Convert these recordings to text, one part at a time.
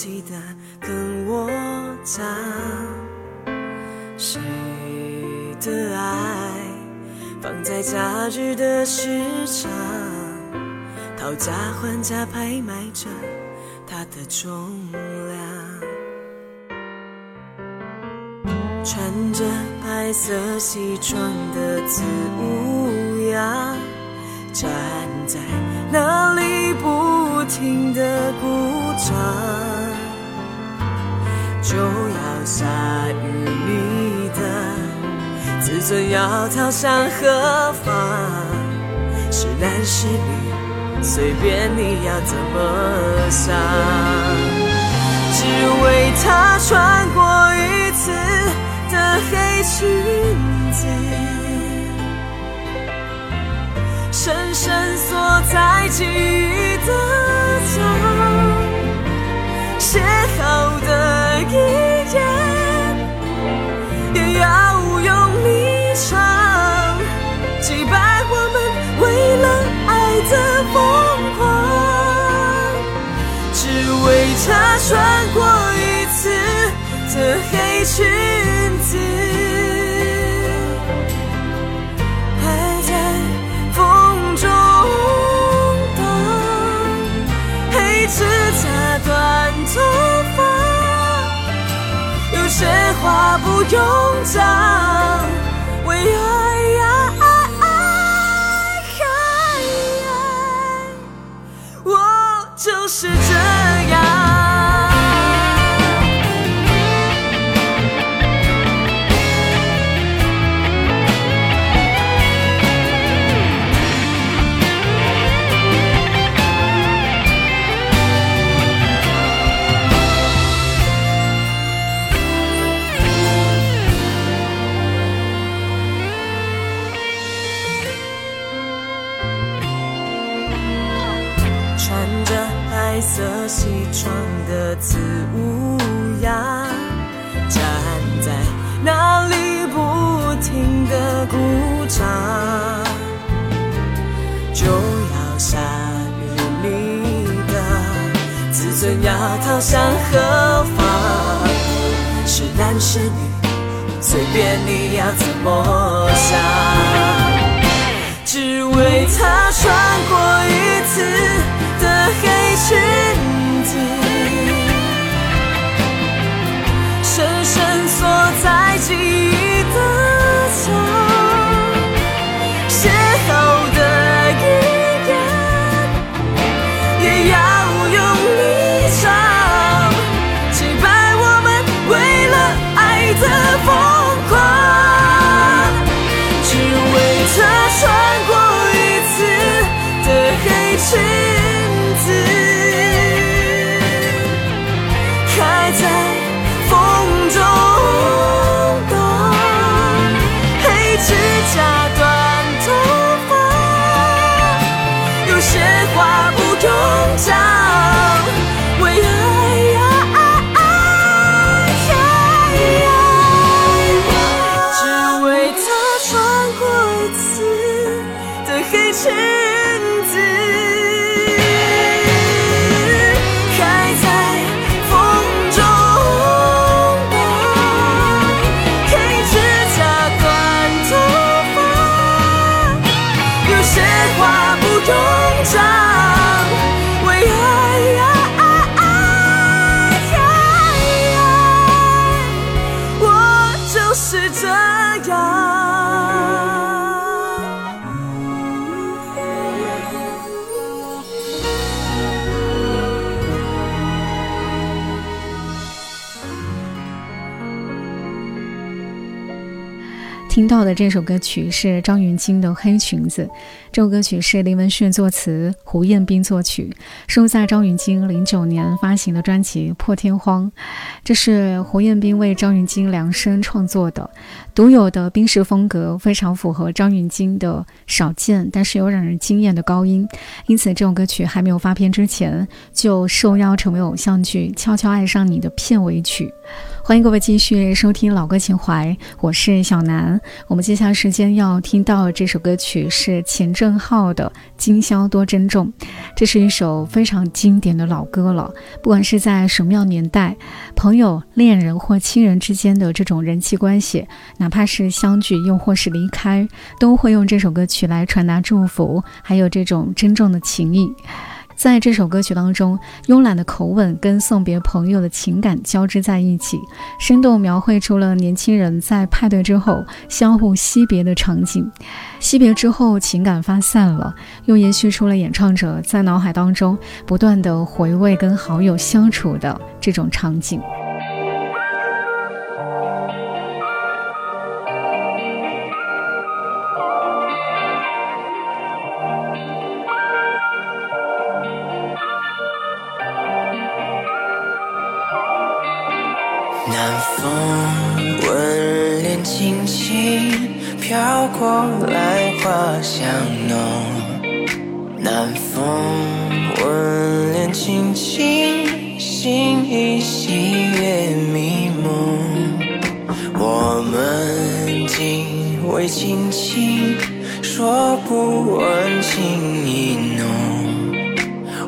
记得跟我讲。谁的爱放在假日的市场，讨价还价拍卖着它的重量。穿着白色西装的子乌鸦，站在那里不停的鼓掌，就要下雨，你的自尊要逃向何方？是男是女，随便你要怎么想，只为他穿过一次。的黑裙子，深深锁在记忆的墙，写好的一夜也要用力唱，击败我们为了爱的疯狂，只为他穿过一次的黑裙。子话不用讲，为爱，我就是真到的这首歌曲是张芸京的《黑裙子》，这首歌曲是林文炫作词，胡彦斌作曲，收在张芸京零九年发行的专辑《破天荒》。这是胡彦斌为张芸京量身创作的，独有的冰式风格，非常符合张芸京的少见但是又让人惊艳的高音。因此，这首歌曲还没有发片之前，就受邀成为偶像剧《悄悄爱上你》的片尾曲。欢迎各位继续收听老歌情怀，我是小南。我们接下来时间要听到这首歌曲是钱正浩的《今宵多珍重》，这是一首非常经典的老歌了。不管是在什么样年代，朋友、恋人或亲人之间的这种人际关系，哪怕是相聚又或是离开，都会用这首歌曲来传达祝福，还有这种珍重的情谊。在这首歌曲当中，慵懒的口吻跟送别朋友的情感交织在一起，生动描绘出了年轻人在派对之后相互惜别的场景。惜别之后，情感发散了，又延续出了演唱者在脑海当中不断的回味跟好友相处的这种场景。轻轻，说不完情意浓。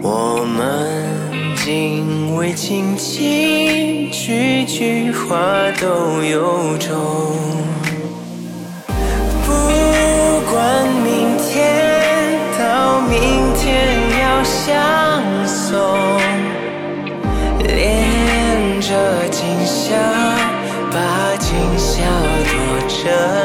我们今未轻轻，句句话都由衷。不管明天到明天要相送，恋着今宵，把今宵多珍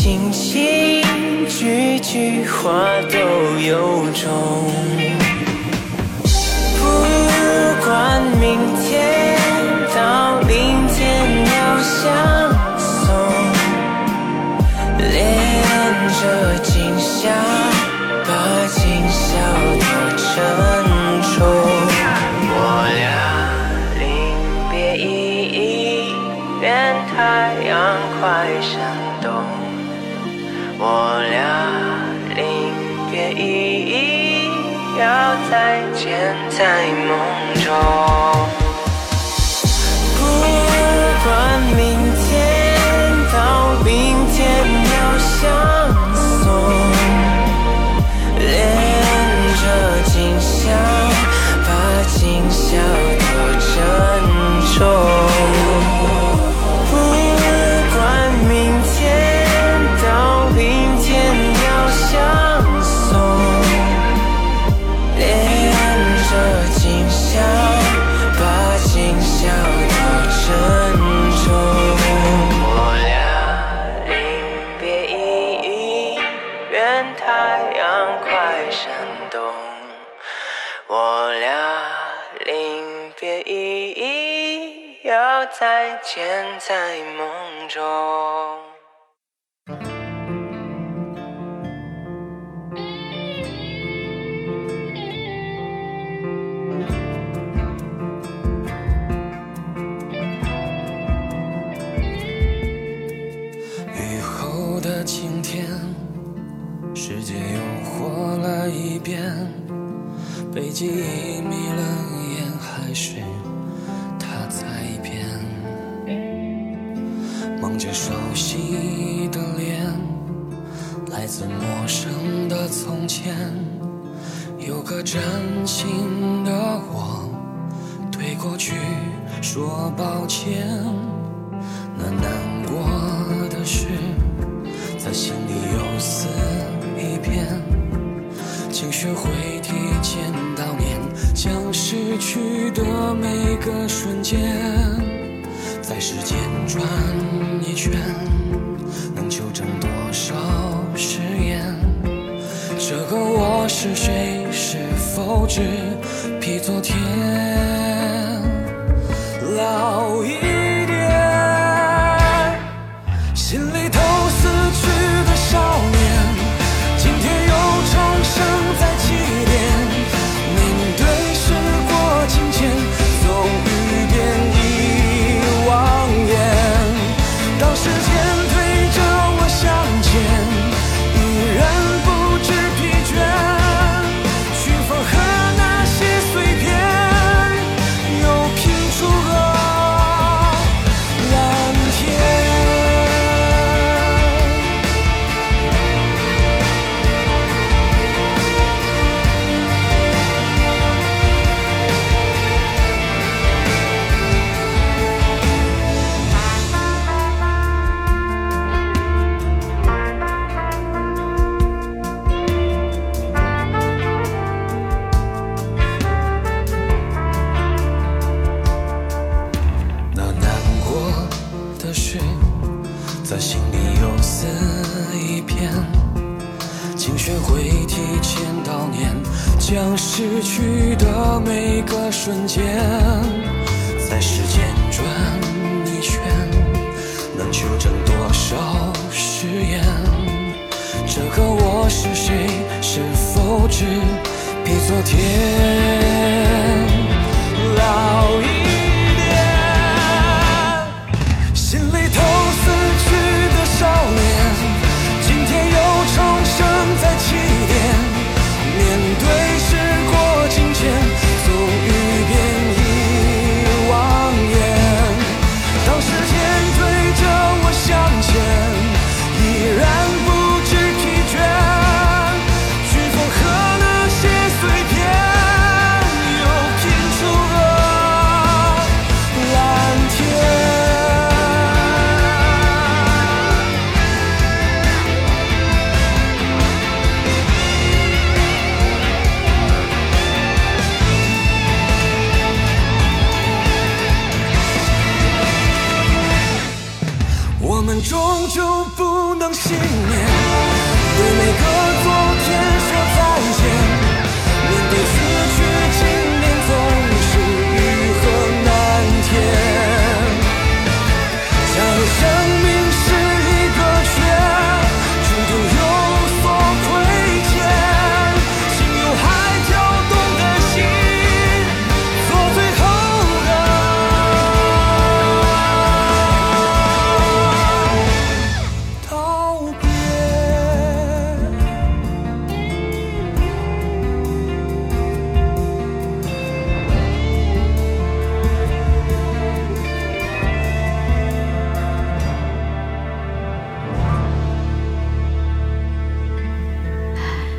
轻轻句句话都由衷不管明天到明天要相送恋着今宵。我俩临别依依要再见在梦中。不管明天到明天要相再见，在梦中。雨后的晴天，世界又活了一遍，被记忆迷了着熟悉的脸，来自陌生的从前。有个真心的我，对过去说抱歉。那难过的事，在心里又撕一遍。请学会提前悼念，将逝去的每个瞬间。在时间转一圈，能求证多少誓言？这个我是谁？是否只比昨天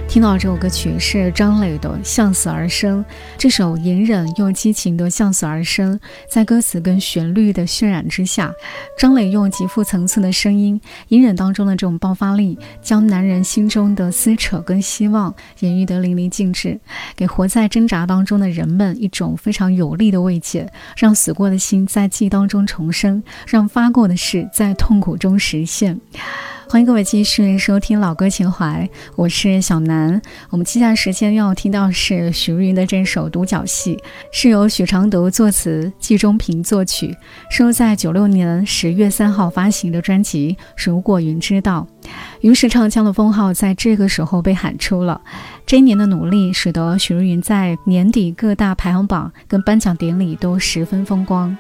听到这首歌曲是张磊的《向死而生》，这首隐忍又激情的《向死而生》，在歌词跟旋律的渲染之下，张磊用极富层次的声音，隐忍当中的这种爆发力，将男人心中的撕扯跟希望演绎得淋漓尽致，给活在挣扎当中的人们一种非常有力的慰藉，让死过的心在记忆当中重生，让发过的誓在痛苦中实现。欢迎各位继续收听老歌情怀，我是小南。我们接下来时间要听到是许茹芸的这首《独角戏》，是由许常德作词，季中平作曲，收在九六年十月三号发行的专辑《如果云知道》。于是唱腔的封号在这个时候被喊出了。这一年的努力，使得许茹芸在年底各大排行榜跟颁奖典礼都十分风光。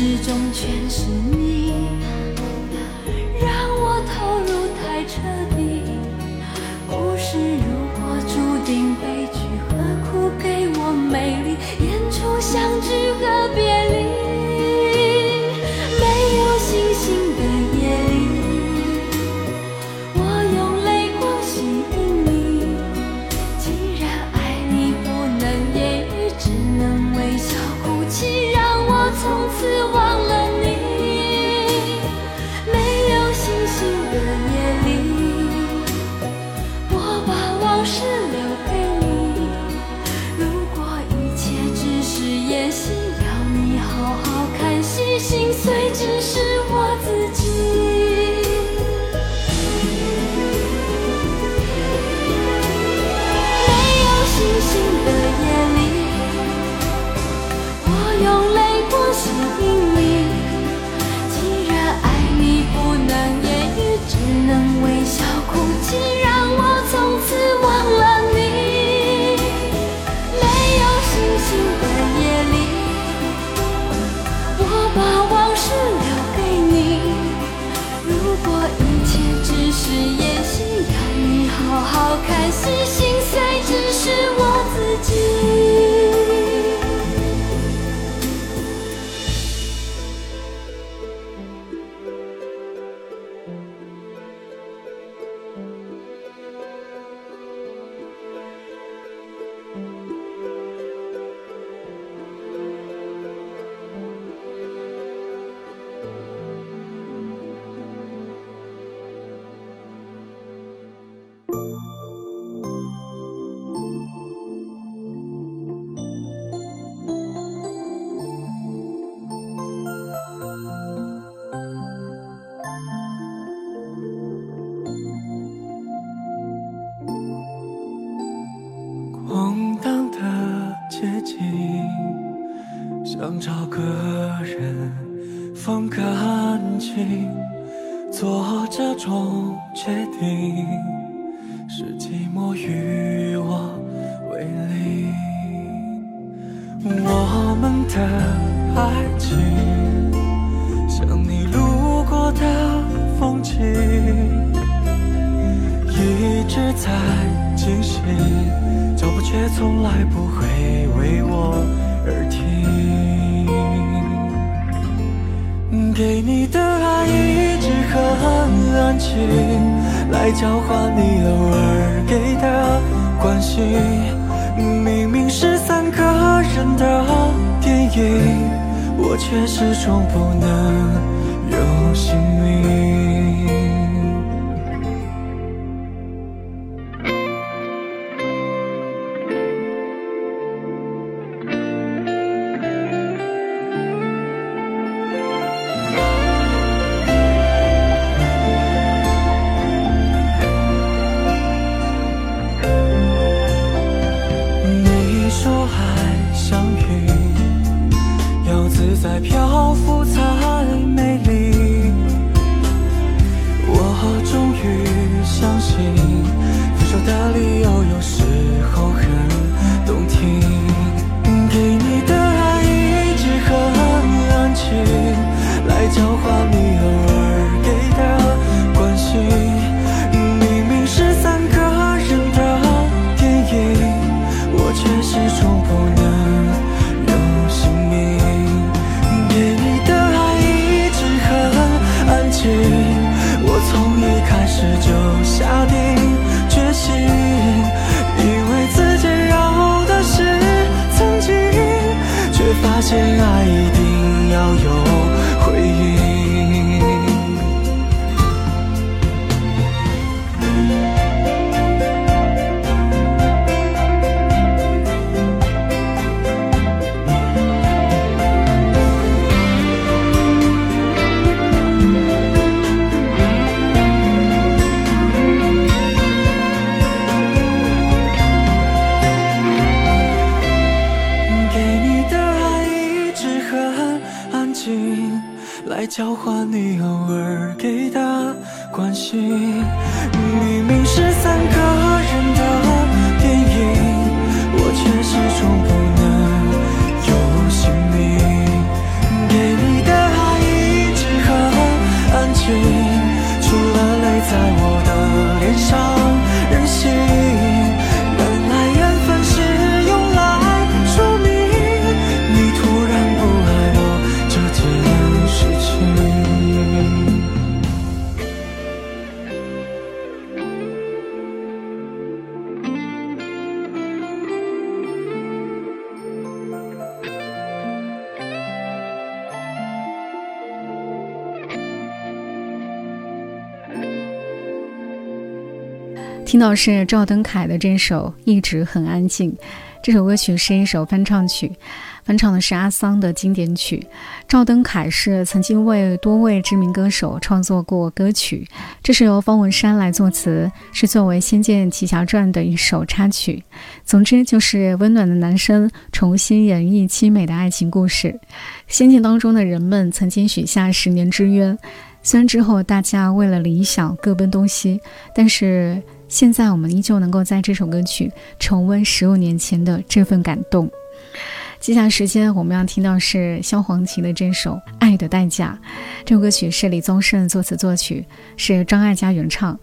始终全是你。请让我从此忘了你，没有星星的夜里，我把往事留给你，如果一切只是演戏，要你好好看星星。种决定。听到是赵登凯的这首《一直很安静》，这首歌曲是一首翻唱曲，翻唱的是阿桑的经典曲。赵登凯是曾经为多位知名歌手创作过歌曲，这是由方文山来作词，是作为《仙剑奇侠传》的一首插曲。总之，就是温暖的男生重新演绎凄美的爱情故事。仙剑当中的人们曾经许下十年之约，虽然之后大家为了理想各奔东西，但是。现在我们依旧能够在这首歌曲重温十五年前的这份感动。接下来时间我们要听到是萧煌奇的这首《爱的代价》。这首歌曲是李宗盛作词作曲，是张艾嘉原唱。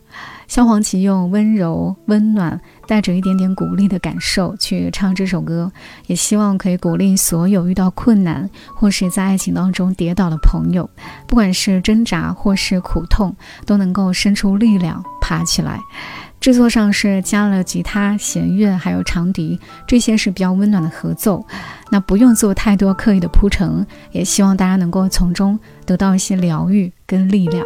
萧煌奇用温柔、温暖，带着一点点鼓励的感受去唱这首歌，也希望可以鼓励所有遇到困难或是在爱情当中跌倒的朋友，不管是挣扎或是苦痛，都能够生出力量爬起来。制作上是加了吉他、弦乐，还有长笛，这些是比较温暖的合奏。那不用做太多刻意的铺陈，也希望大家能够从中得到一些疗愈跟力量。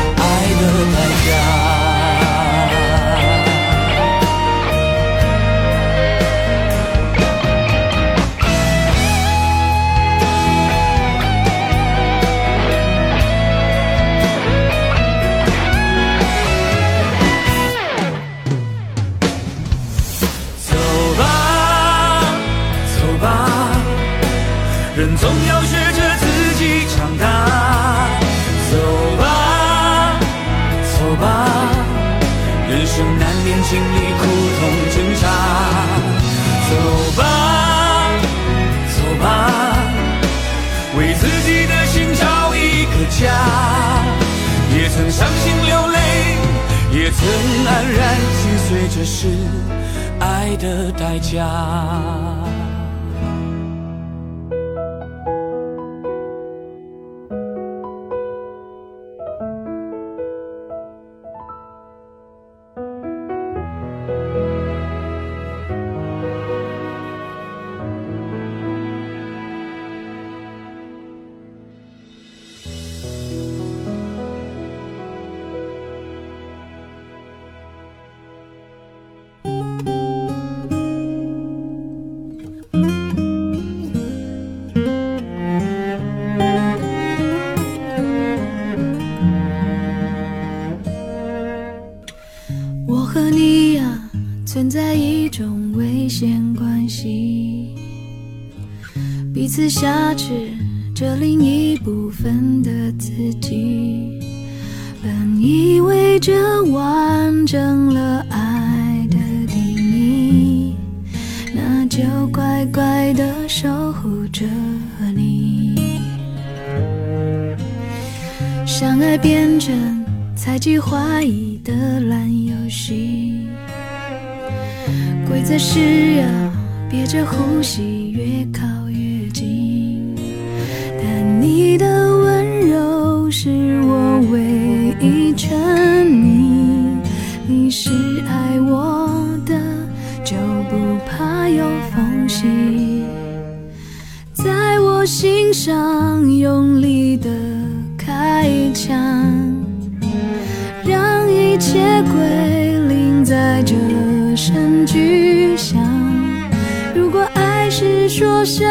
的代价。然心碎，这是爱的代价。彼此挟持着另一呼吸越靠越近，但。你的温柔是我唯一沉溺，你是爱我的，就不怕有缝隙，在我心上用力的开枪，让一切归零，在这声巨。说什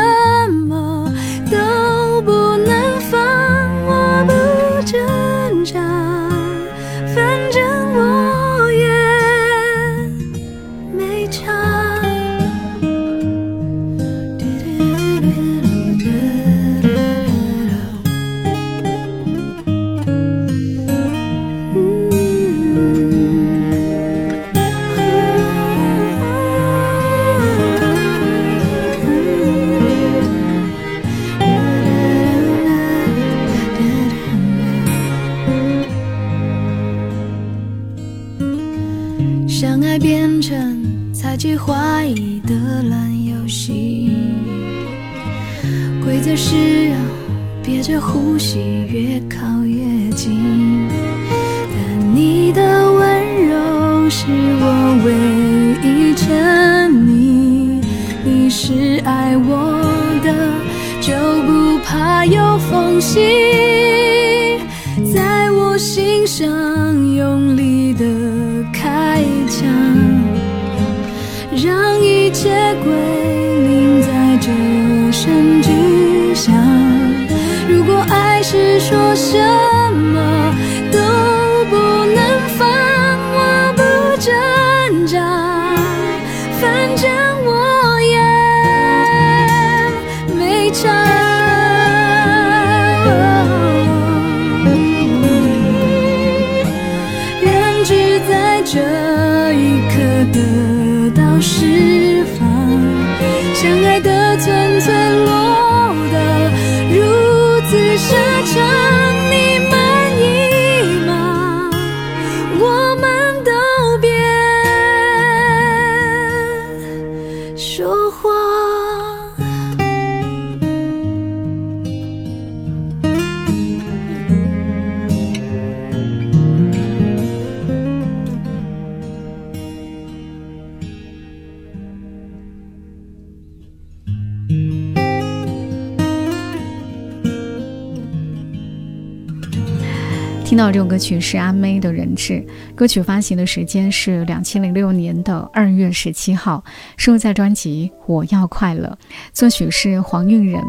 听到这首歌曲是阿妹的人质，歌曲发行的时间是两千零六年的二月十七号，收录在专辑《我要快乐》，作曲是黄韵仁，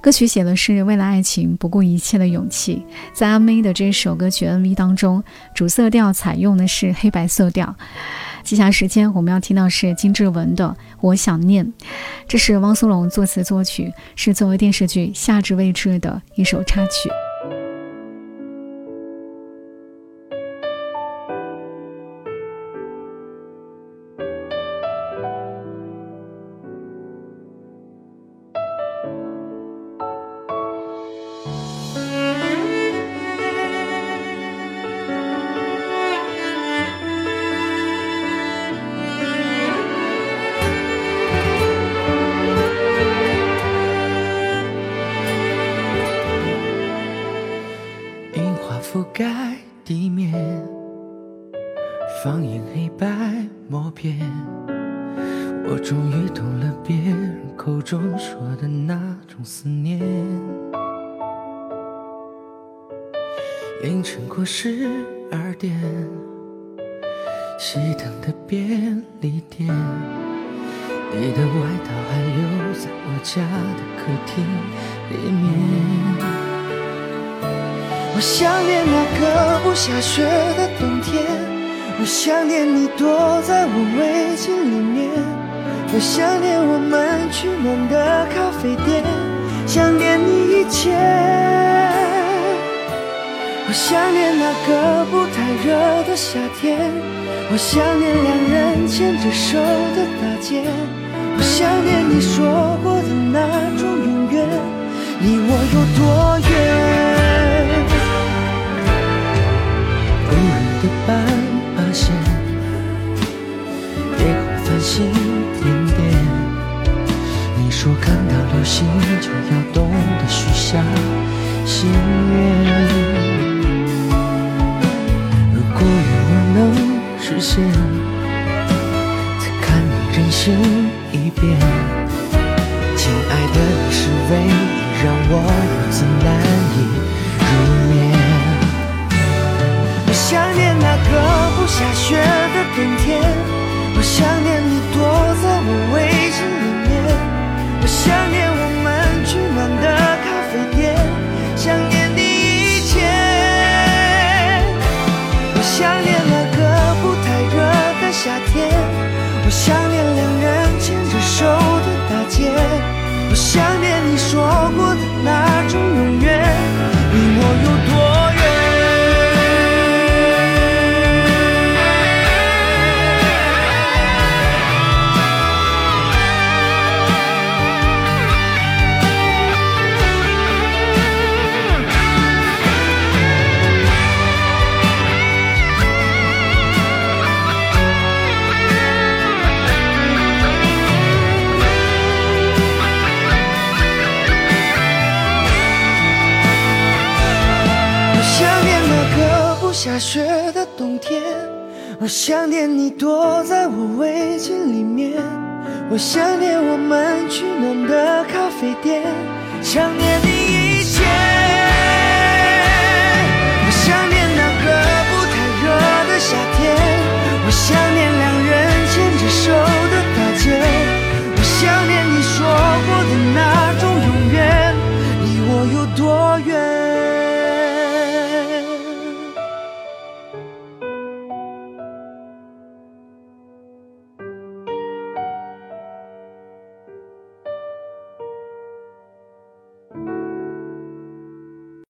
歌曲写的是为了爱情不顾一切的勇气。在阿妹的这首歌曲 MV 当中，主色调采用的是黑白色调。接下来时间我们要听到是金志文的《我想念》，这是汪苏泷作词作曲，是作为电视剧《夏至未至》的一首插曲。我想念那个不下雪的冬天我想念你躲在我围巾里面我想念我们取暖的咖啡店想念你一切。我想念那个不太热的夏天我想念两人牵着手的大街我想念你说过的那种永远离我有多远？我想念